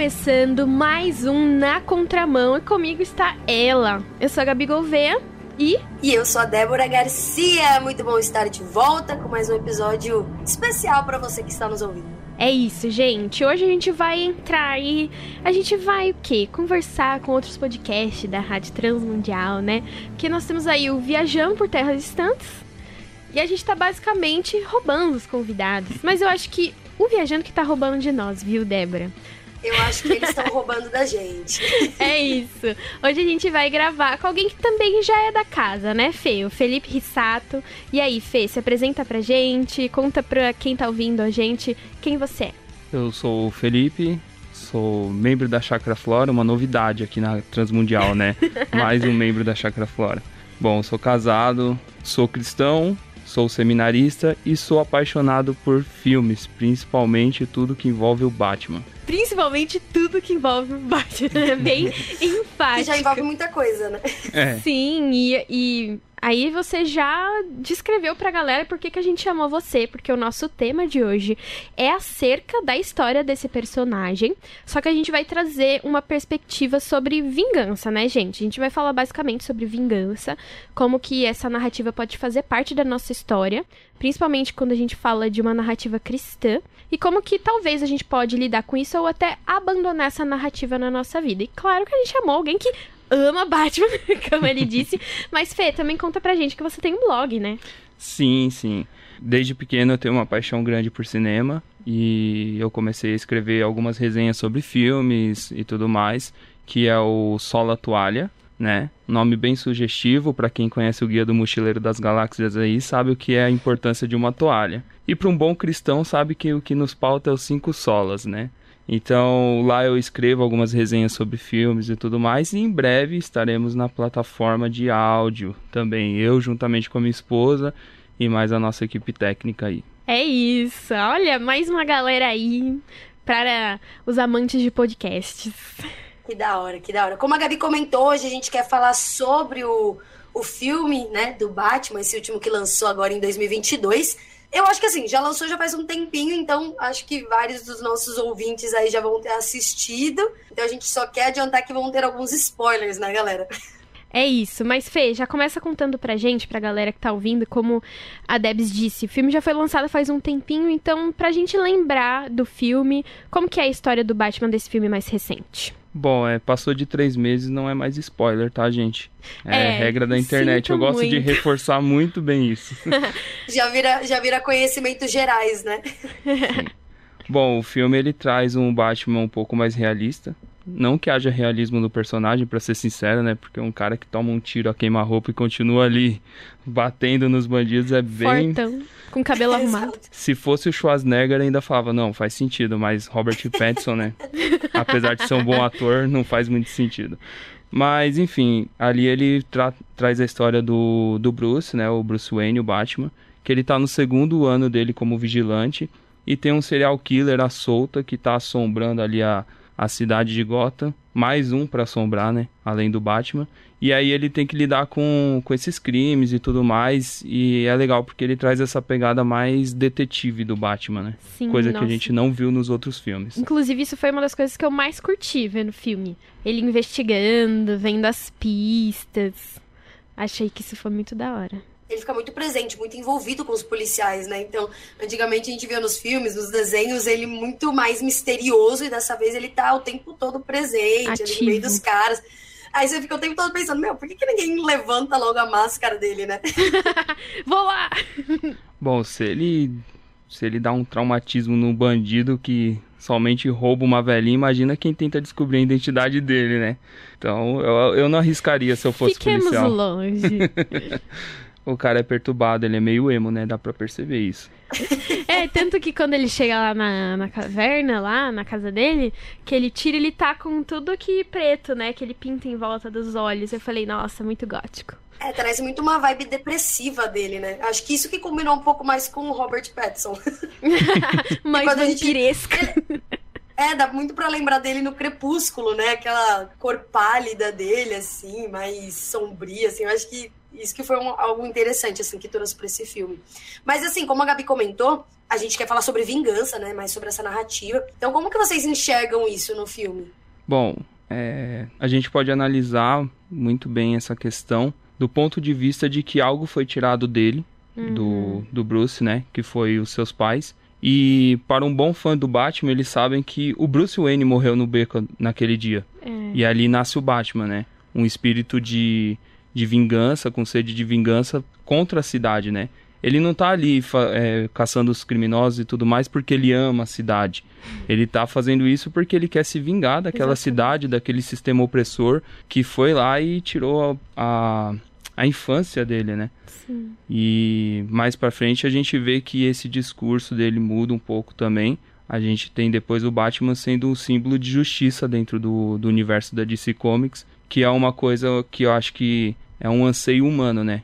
Começando mais um Na Contramão e comigo está ela. Eu sou a Gabi Gouveia e. E eu sou a Débora Garcia. Muito bom estar de volta com mais um episódio especial para você que está nos ouvindo. É isso, gente. Hoje a gente vai entrar e a gente vai o quê? Conversar com outros podcasts da Rádio Transmundial, né? Porque nós temos aí o Viajando por Terras Distantes e a gente tá basicamente roubando os convidados. Mas eu acho que o viajando que tá roubando de nós, viu, Débora? Eu acho que eles estão roubando da gente. É isso. Hoje a gente vai gravar com alguém que também já é da casa, né, Fê? O Felipe Rissato. E aí, Fê, se apresenta pra gente, conta pra quem tá ouvindo a gente quem você é. Eu sou o Felipe, sou membro da Chakra Flora, uma novidade aqui na Transmundial, né? Mais um membro da Chakra Flora. Bom, sou casado, sou cristão, sou seminarista e sou apaixonado por filmes, principalmente tudo que envolve o Batman. Principalmente tudo que envolve o Batman. É bem enfático. Que já envolve muita coisa, né? É. Sim, e, e aí você já descreveu pra galera por que, que a gente chamou você, porque o nosso tema de hoje é acerca da história desse personagem, só que a gente vai trazer uma perspectiva sobre vingança, né, gente? A gente vai falar basicamente sobre vingança, como que essa narrativa pode fazer parte da nossa história, principalmente quando a gente fala de uma narrativa cristã, e como que talvez a gente pode lidar com isso ou até abandonar essa narrativa na nossa vida. E claro que a gente chamou alguém que ama Batman, como ele disse. Mas, Fê, também conta pra gente que você tem um blog, né? Sim, sim. Desde pequeno eu tenho uma paixão grande por cinema e eu comecei a escrever algumas resenhas sobre filmes e tudo mais, que é o Sola Toalha, né? Nome bem sugestivo para quem conhece o Guia do Mochileiro das Galáxias aí, sabe o que é a importância de uma toalha. E para um bom cristão sabe que o que nos pauta é os cinco solas, né? Então lá eu escrevo algumas resenhas sobre filmes e tudo mais, e em breve estaremos na plataforma de áudio também, eu juntamente com a minha esposa e mais a nossa equipe técnica aí. É isso. Olha, mais uma galera aí para os amantes de podcasts. Que da hora, que da hora. Como a Gabi comentou, hoje a gente quer falar sobre o, o filme, né, do Batman, esse último que lançou agora em 2022. Eu acho que assim, já lançou já faz um tempinho, então acho que vários dos nossos ouvintes aí já vão ter assistido. Então a gente só quer adiantar que vão ter alguns spoilers, né, galera? É isso, mas Fê, já começa contando pra gente, pra galera que tá ouvindo, como a Debs disse, o filme já foi lançado faz um tempinho, então pra gente lembrar do filme, como que é a história do Batman desse filme mais recente? Bom, é, passou de três meses, não é mais spoiler, tá, gente? É, É, regra da internet. Eu gosto de muito. reforçar muito bem isso. Já vira, já vira conhecimentos gerais, né? Bom, o filme ele traz um Batman um pouco mais realista. Não que haja realismo no personagem, pra ser sincero, né? Porque um cara que toma um tiro a queima-roupa e continua ali batendo nos bandidos é bem. Fortão, com cabelo arrumado. Se fosse o Schwarzenegger, ainda falava, não, faz sentido, mas Robert Pattinson, né? Apesar de ser um bom ator, não faz muito sentido. Mas, enfim, ali ele tra- traz a história do, do Bruce, né? O Bruce Wayne, o Batman, que ele tá no segundo ano dele como vigilante e tem um serial killer à solta que tá assombrando ali a, a cidade de Gotham. Mais um pra assombrar, né? Além do Batman. E aí ele tem que lidar com, com esses crimes e tudo mais. E é legal porque ele traz essa pegada mais detetive do Batman, né? Sim, Coisa que nossa. a gente não viu nos outros filmes. Inclusive, isso foi uma das coisas que eu mais curti ver no filme. Ele investigando, vendo as pistas. Achei que isso foi muito da hora. Ele fica muito presente, muito envolvido com os policiais, né? Então, antigamente a gente via nos filmes, nos desenhos, ele muito mais misterioso e dessa vez ele tá o tempo todo presente, ali Ativo. no meio dos caras. Aí você fica o tempo todo pensando, meu, por que, que ninguém levanta logo a máscara dele, né? Vou lá! Bom, se ele se ele dá um traumatismo no bandido que somente rouba uma velhinha, imagina quem tenta descobrir a identidade dele, né? Então, eu, eu não arriscaria se eu fosse Fiquemos policial. longe. O cara é perturbado, ele é meio emo, né? Dá pra perceber isso. É, tanto que quando ele chega lá na, na caverna, lá na casa dele, que ele tira, ele tá com tudo aqui preto, né? Que ele pinta em volta dos olhos. Eu falei, nossa, muito gótico. É, traz muito uma vibe depressiva dele, né? Acho que isso que combinou um pouco mais com o Robert Pattinson. Mais quando a gente- vampiresca. É, dá muito pra lembrar dele no Crepúsculo, né? Aquela cor pálida dele, assim, mais sombria, assim. Eu acho que Isso que foi um, algo interessante, assim, que trouxe para esse filme. Mas, assim, como a Gabi comentou, a gente quer falar sobre vingança, né? Mais sobre essa narrativa. Então, como que vocês enxergam isso no filme? Bom, é, a gente pode analisar muito bem essa questão do ponto de vista de que algo foi tirado dele, uhum. do, do Bruce, né? Que foi os seus pais. E para um bom fã do Batman, eles sabem que o Bruce Wayne morreu no beco naquele dia. É. E ali nasce o Batman, né? Um espírito de, de vingança, com sede de vingança contra a cidade, né? Ele não tá ali é, caçando os criminosos e tudo mais porque ele ama a cidade. Ele tá fazendo isso porque ele quer se vingar daquela Exatamente. cidade, daquele sistema opressor que foi lá e tirou a, a, a infância dele, né? Sim. E mais para frente a gente vê que esse discurso dele muda um pouco também. A gente tem depois o Batman sendo um símbolo de justiça dentro do, do universo da DC Comics, que é uma coisa que eu acho que é um anseio humano, né?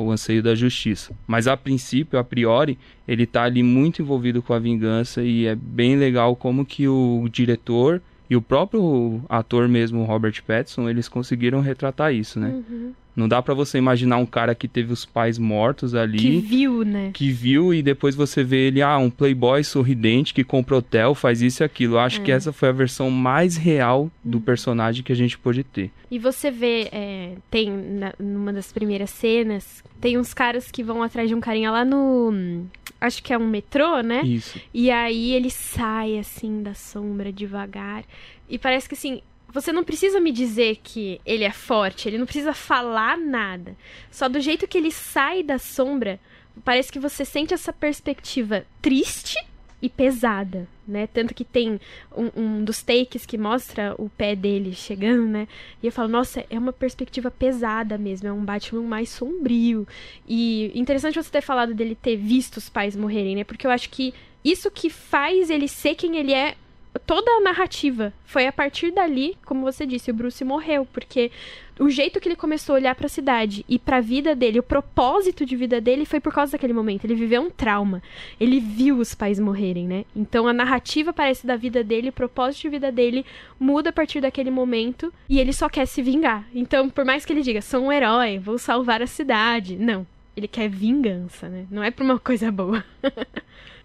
o anseio da justiça. Mas a princípio, a priori, ele está ali muito envolvido com a vingança e é bem legal como que o diretor e o próprio ator mesmo, Robert Pattinson, eles conseguiram retratar isso, né? Uhum. Não dá para você imaginar um cara que teve os pais mortos ali. Que viu, né? Que viu e depois você vê ele, ah, um playboy sorridente que compra hotel, faz isso e aquilo. Eu acho é. que essa foi a versão mais real do personagem que a gente pôde ter. E você vê, é, tem na, numa das primeiras cenas, tem uns caras que vão atrás de um carinha lá no. Acho que é um metrô, né? Isso. E aí ele sai assim da sombra devagar. E parece que assim, você não precisa me dizer que ele é forte, ele não precisa falar nada. Só do jeito que ele sai da sombra, parece que você sente essa perspectiva triste e pesada, né? Tanto que tem um, um, dos takes que mostra o pé dele chegando, né? E eu falo, nossa, é uma perspectiva pesada mesmo, é um Batman mais sombrio. E interessante você ter falado dele ter visto os pais morrerem, né? Porque eu acho que isso que faz ele ser quem ele é toda a narrativa foi a partir dali, como você disse, o Bruce morreu, porque o jeito que ele começou a olhar para a cidade e para a vida dele, o propósito de vida dele foi por causa daquele momento. Ele viveu um trauma. Ele viu os pais morrerem, né? Então a narrativa parece da vida dele, o propósito de vida dele muda a partir daquele momento e ele só quer se vingar. Então, por mais que ele diga, sou um herói, vou salvar a cidade, não. Ele quer vingança, né? Não é por uma coisa boa.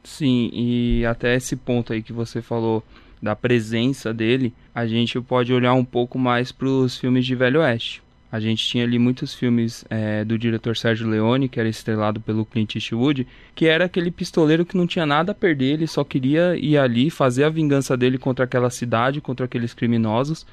Sim, e até esse ponto aí que você falou da presença dele, a gente pode olhar um pouco mais para os filmes de Velho Oeste. A gente tinha ali muitos filmes é, do diretor Sérgio Leone, que era estrelado pelo Clint Eastwood, que era aquele pistoleiro que não tinha nada a perder, ele só queria ir ali fazer a vingança dele contra aquela cidade, contra aqueles criminosos.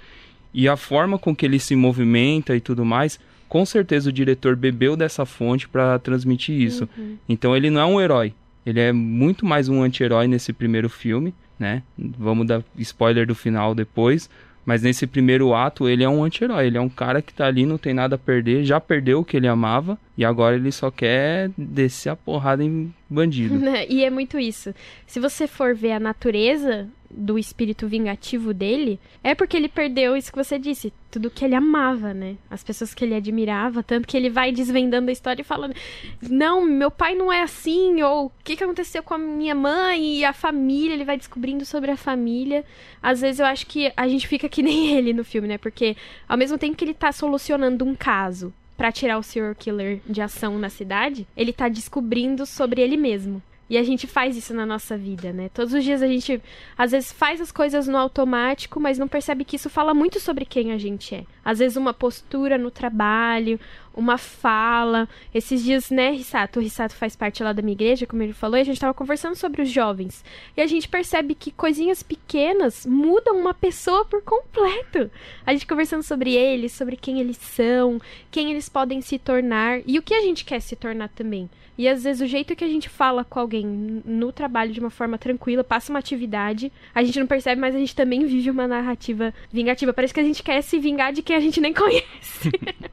E a forma com que ele se movimenta e tudo mais, com certeza o diretor bebeu dessa fonte para transmitir isso. Uhum. Então ele não é um herói, ele é muito mais um anti-herói nesse primeiro filme né? Vamos dar spoiler do final depois. Mas nesse primeiro ato, ele é um anti-herói. Ele é um cara que tá ali, não tem nada a perder, já perdeu o que ele amava e agora ele só quer descer a porrada em bandido. e é muito isso. Se você for ver a natureza do espírito vingativo dele, é porque ele perdeu isso que você disse, tudo que ele amava, né? As pessoas que ele admirava, tanto que ele vai desvendando a história e falando: "Não, meu pai não é assim", ou "O que que aconteceu com a minha mãe e a família?", ele vai descobrindo sobre a família. Às vezes eu acho que a gente fica que nem ele no filme, né? Porque ao mesmo tempo que ele tá solucionando um caso, para tirar o serial killer de ação na cidade, ele tá descobrindo sobre ele mesmo. E a gente faz isso na nossa vida, né? Todos os dias a gente, às vezes, faz as coisas no automático, mas não percebe que isso fala muito sobre quem a gente é. Às vezes, uma postura no trabalho, uma fala. Esses dias, né, Rissato? O Rissato faz parte lá da minha igreja, como ele falou, e a gente tava conversando sobre os jovens. E a gente percebe que coisinhas pequenas mudam uma pessoa por completo. A gente conversando sobre eles, sobre quem eles são, quem eles podem se tornar e o que a gente quer se tornar também. E às vezes o jeito que a gente fala com alguém no trabalho de uma forma tranquila, passa uma atividade, a gente não percebe, mas a gente também vive uma narrativa vingativa. Parece que a gente quer se vingar de quem a gente nem conhece.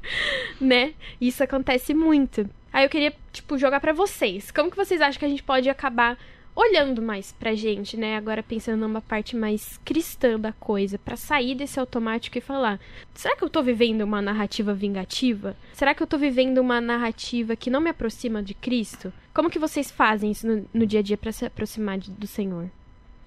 né? Isso acontece muito. Aí eu queria, tipo, jogar para vocês. Como que vocês acham que a gente pode acabar olhando mais pra gente, né? Agora pensando numa parte mais cristã da coisa, para sair desse automático e falar: será que eu tô vivendo uma narrativa vingativa? Será que eu tô vivendo uma narrativa que não me aproxima de Cristo? Como que vocês fazem isso no, no dia a dia para se aproximar de, do Senhor?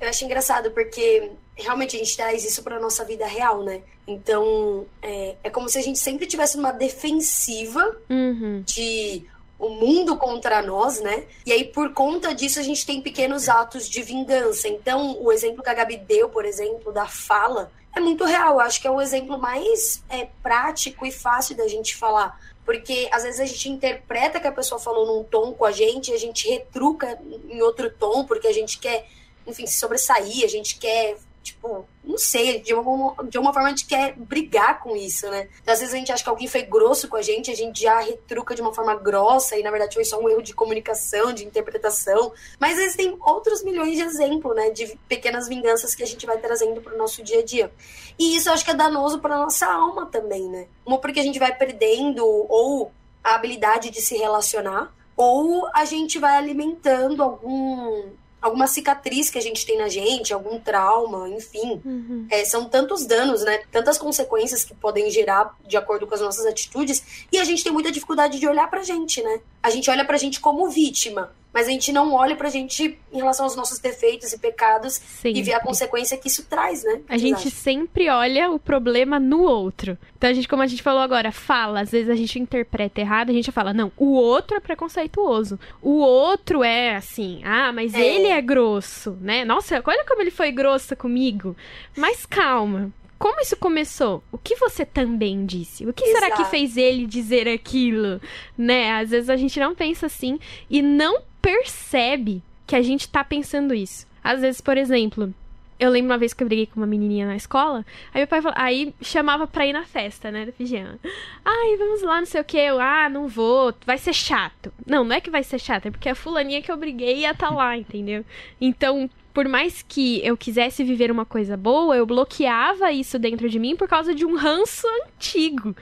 Eu acho engraçado porque realmente a gente traz isso para nossa vida real, né? Então é, é como se a gente sempre tivesse uma defensiva Uhum. de o mundo contra nós, né? E aí, por conta disso, a gente tem pequenos atos de vingança. Então, o exemplo que a Gabi deu, por exemplo, da fala, é muito real. Eu acho que é o exemplo mais é, prático e fácil da gente falar. Porque às vezes a gente interpreta que a pessoa falou num tom com a gente, e a gente retruca em outro tom, porque a gente quer, enfim, se sobressair, a gente quer tipo, não sei, de uma, de uma forma a gente quer brigar com isso, né? Então, às vezes a gente acha que alguém foi grosso com a gente, a gente já retruca de uma forma grossa e na verdade foi só um erro de comunicação, de interpretação. Mas existem outros milhões de exemplos, né, de pequenas vinganças que a gente vai trazendo para o nosso dia a dia. E isso eu acho que é danoso para nossa alma também, né? Uma porque a gente vai perdendo ou a habilidade de se relacionar, ou a gente vai alimentando algum alguma cicatriz que a gente tem na gente, algum trauma, enfim. Uhum. É, são tantos danos, né? Tantas consequências que podem gerar de acordo com as nossas atitudes. E a gente tem muita dificuldade de olhar pra gente, né? A gente olha pra gente como vítima. Mas a gente não olha pra gente em relação aos nossos defeitos e pecados Sempre. e vê a consequência que isso traz, né? A gente sempre olha o problema no outro. Então, a gente, como a gente falou agora, fala, às vezes a gente interpreta errado, a gente fala, não, o outro é preconceituoso. O outro é assim, ah, mas É. ele é grosso, né? Nossa, olha como ele foi grosso comigo. Mas calma. Como isso começou? O que você também disse? O que será que Exato. fez ele dizer aquilo? Né? Às vezes a gente não pensa assim e não percebe que a gente tá pensando isso. Às vezes, por exemplo, eu lembro uma vez que eu briguei com uma menininha na escola, aí meu pai falou, aí chamava pra ir na festa, né, da pijama. Ai, vamos lá, não sei o que, eu, ah, não vou, vai ser chato. Não, não é que vai ser chato, é porque a fulaninha que eu briguei ia tá lá, entendeu? Então, por mais que eu quisesse viver uma coisa boa, eu bloqueava isso dentro de mim por causa de um ranço antigo.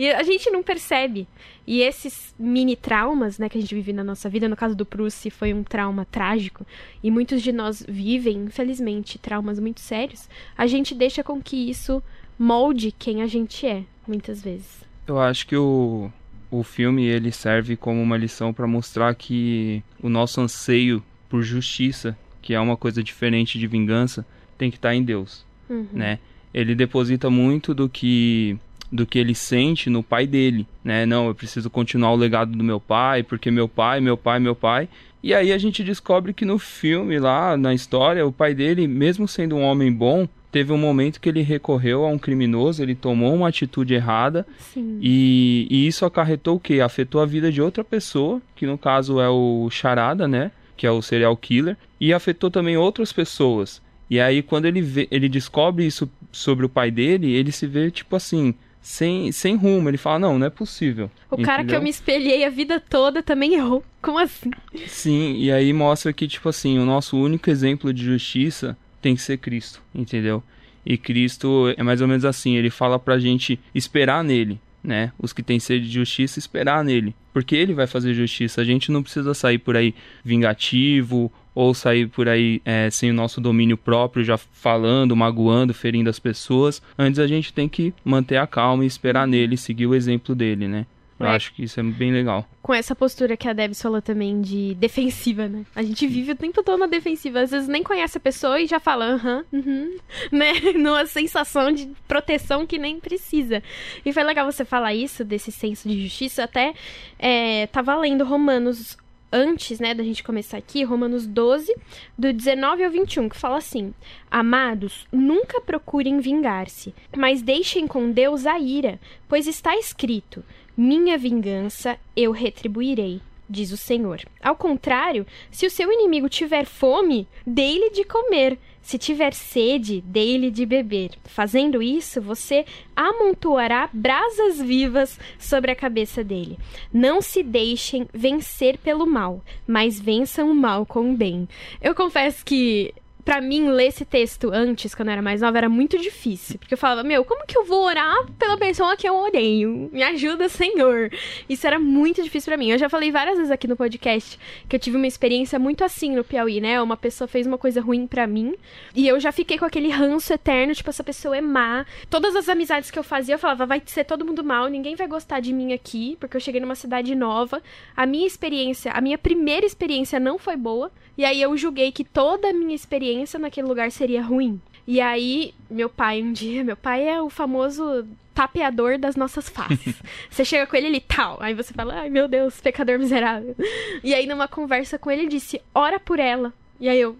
E a gente não percebe. E esses mini traumas, né, que a gente vive na nossa vida, no caso do Bruce foi um trauma trágico, e muitos de nós vivem, infelizmente, traumas muito sérios, a gente deixa com que isso molde quem a gente é, muitas vezes. Eu acho que o, o filme ele serve como uma lição para mostrar que o nosso anseio por justiça, que é uma coisa diferente de vingança, tem que estar em Deus, Uhum. né? Ele deposita muito do que do que ele sente no pai dele, né? Não, eu preciso continuar o legado do meu pai, porque meu pai, meu pai, meu pai. E aí a gente descobre que no filme lá, na história, o pai dele, mesmo sendo um homem bom, teve um momento que ele recorreu a um criminoso, ele tomou uma atitude errada Sim. e, e isso acarretou o quê? Afetou a vida de outra pessoa, que no caso é o Charada, né? Que é o serial killer, e afetou também outras pessoas. E aí, quando ele, vê, ele descobre isso sobre o pai dele, ele se vê, tipo assim, sem, sem rumo. Ele fala, não, não é possível. O cara que eu entendeu? me espelhei a vida toda também errou. Como assim? Sim, e aí mostra que, tipo assim, o nosso único exemplo de justiça tem que ser Cristo, entendeu? E Cristo é mais ou menos assim, ele fala pra gente esperar nele, né? Os que têm sede de justiça, esperar nele. Porque ele vai fazer justiça. A gente não precisa sair por aí vingativo ou sair por aí é, sem o nosso domínio próprio, já falando, magoando, ferindo as pessoas. Antes a gente tem que manter a calma e esperar nele, seguir o exemplo dele, né? Eu É. acho que isso é bem legal. Com essa postura que a Debs falou também de defensiva, né? A gente vive o tempo todo na defensiva. Às vezes nem conhece a pessoa e já fala, aham, uhum, né? Numa sensação de proteção que nem precisa. E foi legal você falar isso, desse senso de justiça. Até é, tava lendo Romanos antes, né, da gente começar aqui, Romanos 12, do 19 ao 21, que fala assim: Amados, nunca procurem vingar-se, mas deixem com Deus a ira, pois está escrito: Minha vingança eu retribuirei. Diz o Senhor. Ao contrário, se o seu inimigo tiver fome, dê-lhe de comer. Se tiver sede, dê-lhe de beber. Fazendo isso, você amontoará brasas vivas sobre a cabeça dele. Não se deixem vencer pelo mal, mas vençam o mal com o bem. Eu confesso que Pra mim, ler esse texto antes, quando eu era mais nova, era muito difícil. Porque eu falava, meu, como que eu vou orar pela pessoa que eu odeio? Me ajuda, Senhor. Isso era muito difícil pra mim. Eu já falei várias vezes aqui no podcast que eu tive uma experiência muito assim no Piauí, né? Uma pessoa fez uma coisa ruim pra mim e eu já fiquei com aquele ranço eterno, tipo, essa pessoa é má. Todas as amizades que eu fazia, eu falava, vai ser todo mundo mal, ninguém vai gostar de mim aqui, porque eu cheguei numa cidade nova. A minha experiência, a minha primeira experiência não foi boa. E aí eu julguei que toda a minha experiência experiência naquele lugar seria ruim. E aí, meu pai, um dia, meu pai é o famoso tapeador das nossas faces. você chega com ele, ele tal. Aí você fala, ai meu Deus, pecador miserável. E aí, numa conversa com ele, ele disse, ora por ela. E aí eu,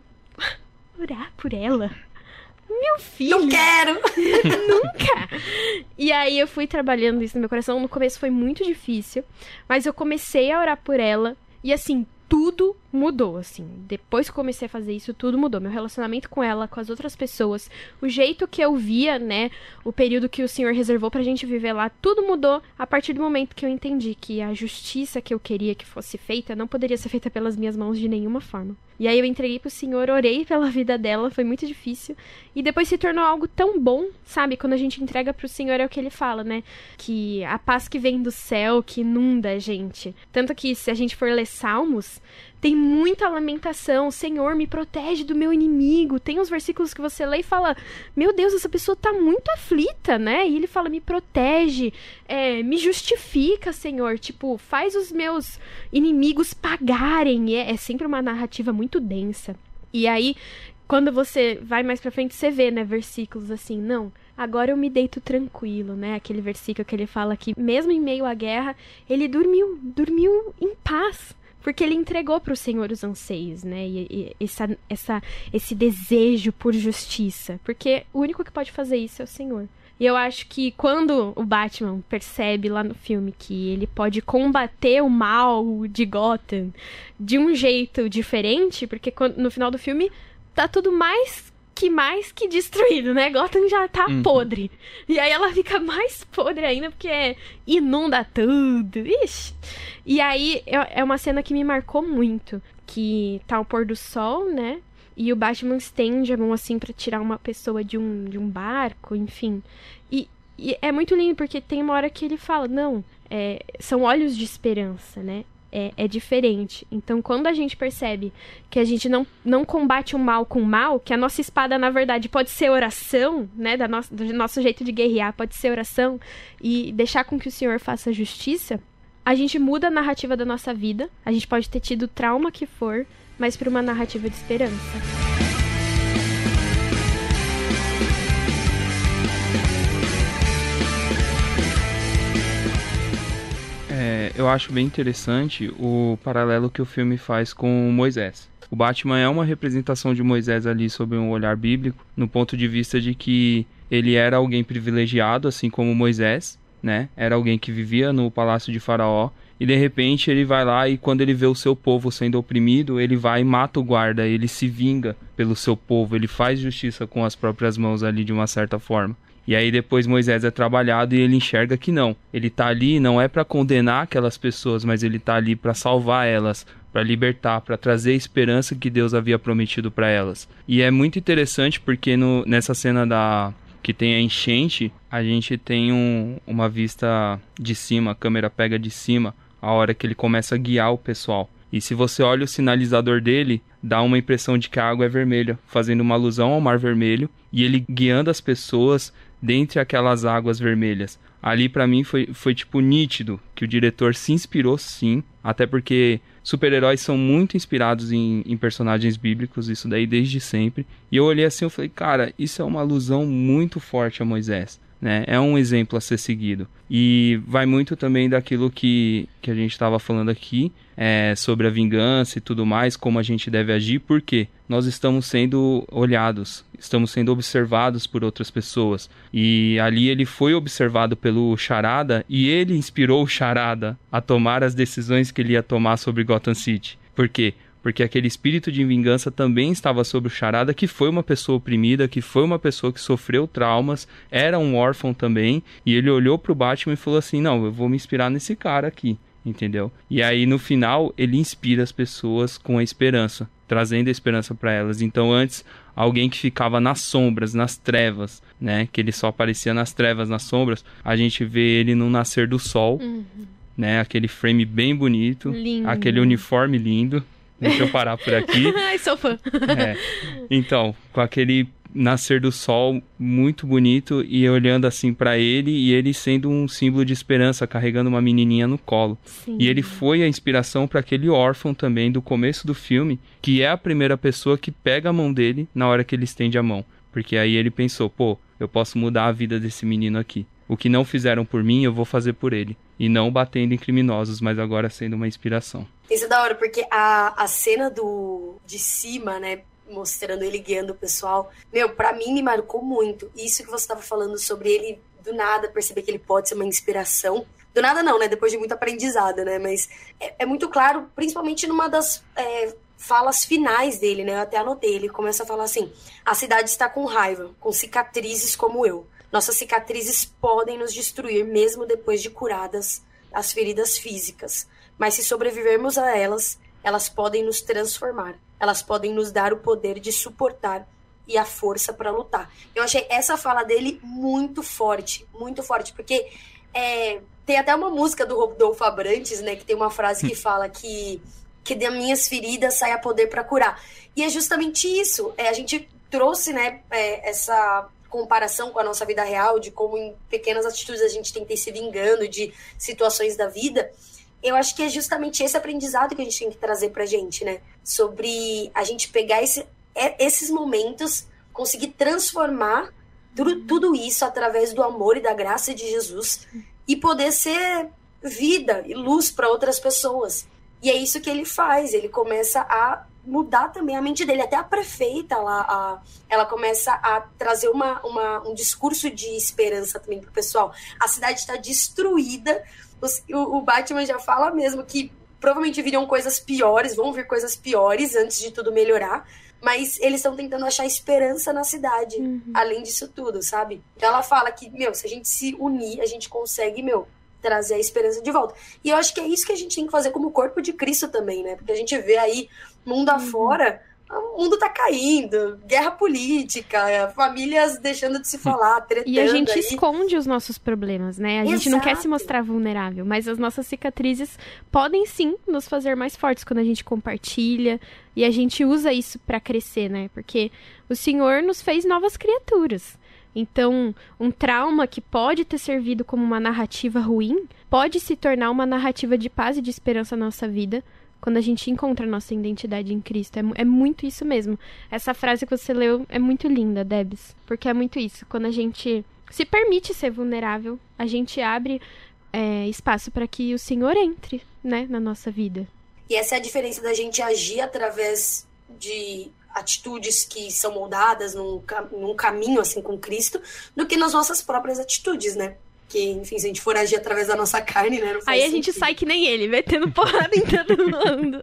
orar por ela? Meu filho! Não quero! Nunca! E aí eu fui trabalhando isso no meu coração. No começo foi muito difícil, mas eu comecei a orar por ela. E assim, tudo mudou, assim. Depois que comecei a fazer isso, tudo mudou. Meu relacionamento com ela, com as outras pessoas, o jeito que eu via, né, o período que o Senhor reservou pra gente viver lá, tudo mudou a partir do momento que eu entendi que a justiça que eu queria que fosse feita não poderia ser feita pelas minhas mãos de nenhuma forma. E aí eu entreguei pro Senhor, orei pela vida dela, foi muito difícil. E depois se tornou algo tão bom, sabe? Quando a gente entrega pro Senhor é o que ele fala, né? Que a paz que vem do céu, que inunda a gente. Tanto que se a gente for ler Salmos, tem muita lamentação. Senhor, me protege do meu inimigo. Tem uns versículos que você lê e fala: Meu Deus, essa pessoa tá muito aflita, né? E ele fala: Me protege, é, me justifica, Senhor. Tipo, faz os meus inimigos pagarem. É, é sempre uma narrativa muito densa. E aí, quando você vai mais pra frente, você vê, né, versículos assim: Não, agora eu me deito tranquilo, né? Aquele versículo que ele fala que, mesmo em meio à guerra, ele dormiu, dormiu em paz porque ele entregou para o Senhor os anseios, né? E, e, essa, essa, esse desejo por justiça. Porque o único que pode fazer isso é o Senhor. E eu acho que quando o Batman percebe lá no filme que ele pode combater o mal de Gotham de um jeito diferente, porque no final do filme tá tudo mais que mais que destruído, né? Gotham já tá uhum. podre. E aí ela fica mais podre ainda, porque inunda tudo. Ixi. E aí é, é uma cena que me marcou muito. Que tá o pôr do sol, né? E o Batman estende a mão assim para tirar uma pessoa de um, de um barco, enfim. E, e, é muito lindo, porque tem uma hora que ele fala, não, é, são olhos de esperança, né? É, é, diferente. Então, quando a gente percebe que a gente não, não combate o mal com o mal, que a nossa espada, na verdade, pode ser oração, né? Da no, do nosso jeito de guerrear, pode ser oração, e deixar com que o Senhor faça justiça, a gente muda a narrativa da nossa vida. A gente pode ter tido o trauma que for, mas para uma narrativa de esperança. É, eu acho bem interessante o paralelo que o filme faz com Moisés. O Batman é uma representação de Moisés ali sob um olhar bíblico, no ponto de vista de que ele era alguém privilegiado, assim como Moisés, né? Era alguém que vivia no palácio de Faraó e de repente ele vai lá e quando ele vê o seu povo sendo oprimido, ele vai e mata o guarda, ele se vinga pelo seu povo, ele faz justiça com as próprias mãos ali de uma certa forma. E aí depois Moisés é trabalhado e ele enxerga que não. Ele está ali não é para condenar aquelas pessoas, mas ele está ali para salvar elas, para libertar, para trazer a esperança que Deus havia prometido para elas. E é muito interessante porque no, nessa cena da que tem a enchente, a gente tem um, uma vista de cima, a câmera pega de cima, a hora que ele começa a guiar o pessoal. E se você olha o sinalizador dele, dá uma impressão de que a água é vermelha, fazendo uma alusão ao Mar Vermelho, e ele guiando as pessoas dentre aquelas águas vermelhas. Ali para mim foi, foi tipo nítido que o diretor se inspirou sim, até porque super-heróis são muito inspirados em, em, personagens bíblicos, isso daí desde sempre. E eu olhei assim e falei, cara, isso é uma alusão muito forte a Moisés né? É um exemplo a ser seguido. E vai muito também daquilo que, que a gente estava falando aqui, é, sobre a vingança e tudo mais, como a gente deve agir, porque nós estamos sendo olhados, estamos sendo observados por outras pessoas. E ali ele foi observado pelo Charada e ele inspirou o Charada a tomar as decisões que ele ia tomar sobre Gotham City. Por quê? Porque aquele espírito de vingança também estava sobre o Charada, que foi uma pessoa oprimida, que foi uma pessoa que sofreu traumas, era um órfão também, e ele olhou para o Batman e falou assim: "Não, eu vou me inspirar nesse cara aqui" entendeu? E aí no final ele inspira as pessoas com a esperança, trazendo a esperança para elas. Então antes alguém que ficava nas sombras, nas trevas, né, que ele só aparecia nas trevas, nas sombras, a gente vê ele no nascer do sol, uhum. né, aquele frame bem bonito, lindo. aquele uniforme lindo, Deixa eu parar por aqui. Ai, sou fã. É. Então, com aquele nascer do sol muito bonito e olhando assim para ele e ele sendo um símbolo de esperança, carregando uma menininha no colo. Sim. E ele foi a inspiração para aquele órfão também do começo do filme, que é a primeira pessoa que pega a mão dele na hora que ele estende a mão. Porque aí ele pensou, pô, eu posso mudar a vida desse menino aqui. O que não fizeram por mim, eu vou fazer por ele. E não batendo em criminosos, mas agora sendo uma inspiração. Isso é da hora, porque a, a cena do de cima, né, mostrando ele guiando o pessoal, meu, para mim me marcou muito. Isso que você estava falando sobre ele do nada perceber que ele pode ser uma inspiração. Do nada não, né? Depois de muito aprendizado, né? Mas é, é muito claro, principalmente numa das é, falas finais dele, né? Eu até anotei. Ele começa a falar assim: a cidade está com raiva, com cicatrizes como eu. Nossas cicatrizes podem nos destruir mesmo depois de curadas as feridas físicas. Mas se sobrevivermos a elas, elas podem nos transformar. Elas podem nos dar o poder de suportar e a força para lutar. Eu achei essa fala dele muito forte, muito forte, porque é, tem até uma música do Rodolfo Abrantes, né, que tem uma frase que fala que que das minhas feridas saia poder para curar. E é justamente isso. É, a gente trouxe, né, é, essa comparação com a nossa vida real, de como em pequenas atitudes a gente tem que ter se vingando de situações da vida eu acho que é justamente esse aprendizado que a gente tem que trazer pra gente, né? Sobre a gente pegar esse, é, esses momentos, conseguir transformar tudo, tudo isso através do amor e da graça de Jesus e poder ser vida e luz para outras pessoas. E é isso que ele faz, ele começa a mudar também a mente dele. Até a prefeita lá, a, ela começa a trazer uma, uma, um discurso de esperança também pro pessoal. A cidade está destruída, os, o, o Batman já fala mesmo que provavelmente viriam coisas piores, vão vir coisas piores antes de tudo melhorar. Mas eles estão tentando achar esperança na cidade, uhum. além disso tudo, sabe? Então ela fala que, meu, se a gente se unir, a gente consegue, meu, trazer a esperança de volta. E eu acho que é isso que a gente tem que fazer como corpo de Cristo também, né? Porque a gente vê aí, mundo uhum. afora, o mundo tá caindo, guerra política, famílias deixando de se falar, tretando E a gente aí. esconde os nossos problemas, né? A Exato. gente não quer se mostrar vulnerável, mas as nossas cicatrizes podem sim nos fazer mais fortes quando a gente compartilha e a gente usa isso para crescer, né? Porque o Senhor nos fez novas criaturas. Então, um trauma que pode ter servido como uma narrativa ruim pode se tornar uma narrativa de paz e de esperança na nossa vida quando a gente encontra a nossa identidade em Cristo. É, é, muito isso mesmo. Essa frase que você leu é muito linda, Debs. Porque é muito isso. Quando a gente se permite ser vulnerável, a gente abre é, espaço para que o Senhor entre né, na nossa vida. E essa é a diferença da gente agir através de atitudes que são moldadas num, num caminho assim com Cristo, do que nas nossas próprias atitudes, né? Que, enfim, se a gente for agir através da nossa carne, né? Aí a sentido. gente sai que nem ele, metendo porrada em todo mundo.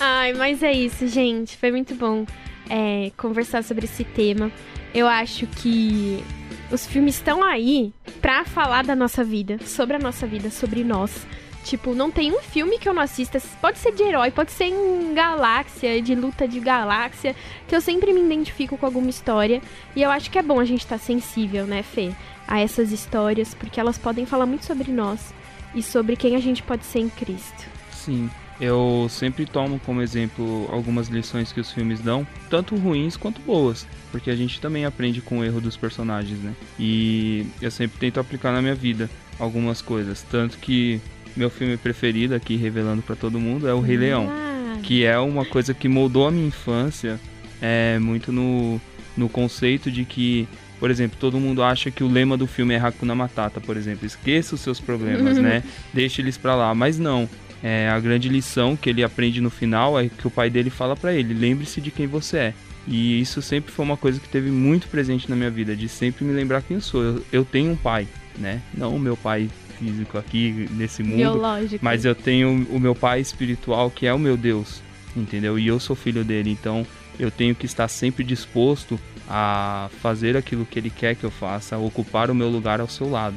Ai, mas é isso, gente. Foi muito bom é, conversar sobre esse tema. Eu acho que os filmes estão aí pra falar da nossa vida, sobre a nossa vida, sobre nós. Tipo, não tem um filme que eu não assista, pode ser de herói, pode ser em galáxia, de luta de galáxia, que eu sempre me identifico com alguma história. E eu acho que é bom a gente estar tá sensível, né, Fê, a essas histórias, porque elas podem falar muito sobre nós e sobre quem a gente pode ser em Cristo. Sim. Eu sempre tomo como exemplo algumas lições que os filmes dão, tanto ruins quanto boas, porque a gente também aprende com o erro dos personagens, né? E eu sempre tento aplicar na minha vida algumas coisas, tanto que meu filme preferido aqui, revelando para todo mundo, é O Rei Leão. Ah. Que é uma coisa que moldou a minha infância é, muito no, no conceito de que, por exemplo, todo mundo acha que o lema do filme é Hakuna Matata, por exemplo. Esqueça os seus problemas, né? Deixe eles para lá. Mas não. É, a grande lição que ele aprende no final é que o pai dele fala para ele: lembre-se de quem você é. E isso sempre foi uma coisa que teve muito presente na minha vida, de sempre me lembrar quem eu sou. Eu, eu tenho um pai, né? Não o meu pai físico aqui nesse mundo. Biológico. Mas eu tenho o meu pai espiritual que é o meu Deus, entendeu? E eu sou filho dele, então eu tenho que estar sempre disposto a fazer aquilo que ele quer que eu faça, a ocupar o meu lugar ao seu lado.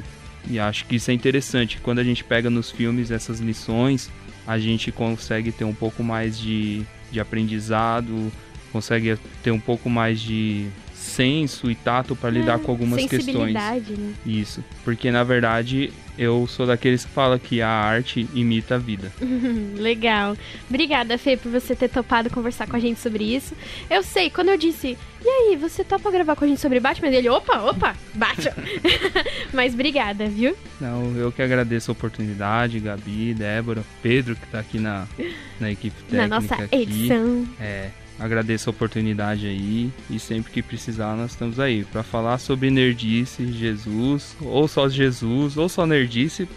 E acho que isso é interessante. Quando a gente pega nos filmes essas lições, a gente consegue ter um pouco mais de, de aprendizado, consegue ter um pouco mais de senso e tato para lidar É, com algumas questões. né? Isso, porque na verdade eu sou daqueles que fala que a arte imita a vida. Legal. Obrigada, Fê, por você ter topado conversar com a gente sobre isso. Eu sei, quando eu disse, e aí, você topa gravar com a gente sobre Batman? Ele, opa, opa, Batman. Mas obrigada, viu? Não, eu que agradeço a oportunidade, Gabi, Débora, Pedro que tá aqui na, na equipe técnica Na nossa aqui. edição. É, agradeço a oportunidade aí e sempre que precisar nós estamos aí para falar sobre nerdice, Jesus, ou só Jesus, ou só nerdice,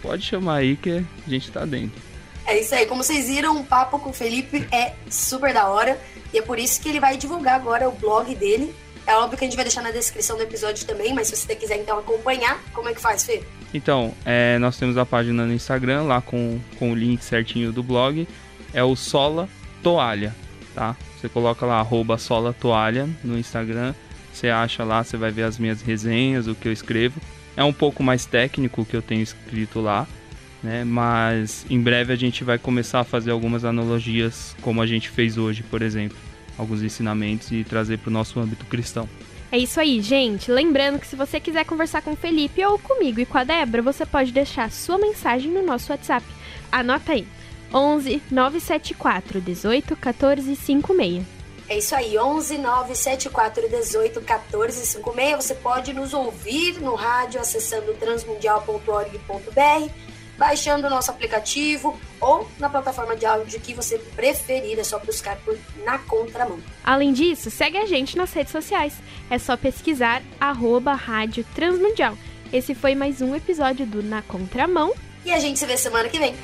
pode chamar aí que a gente tá dentro. É isso aí. Como vocês viram, o papo com o Felipe é super da hora. E é por isso que ele vai divulgar agora o blog dele. É óbvio que a gente vai deixar na descrição do episódio também, mas se você quiser então acompanhar, como é que faz, Fê? Então, é, nós temos a página no Instagram, lá com, com o link certinho do blog. É o Sola Toalha, tá? Você coloca lá, arroba Sola Toalha no Instagram. Você acha lá, você vai ver as minhas resenhas, o que eu escrevo. É um pouco mais técnico que eu tenho escrito lá, né? Mas em breve a gente vai começar a fazer algumas analogias, como a gente fez hoje, por exemplo. Alguns ensinamentos e trazer para o nosso âmbito cristão. É isso aí, gente. Lembrando que se você quiser conversar com o Felipe ou comigo e com a Débora, você pode deixar sua mensagem no nosso WhatsApp. Anota aí. 11 974 18 14 56. É isso aí, 11 974 18 14 56. Você pode nos ouvir no rádio acessando transmundial.org.br, baixando o nosso aplicativo ou na plataforma de áudio que você preferir. É só buscar por Na Contramão. Além disso, segue a gente nas redes sociais. É só pesquisar arroba Rádio Transmundial. Esse foi mais um episódio do Na Contramão. E a gente se vê semana que vem.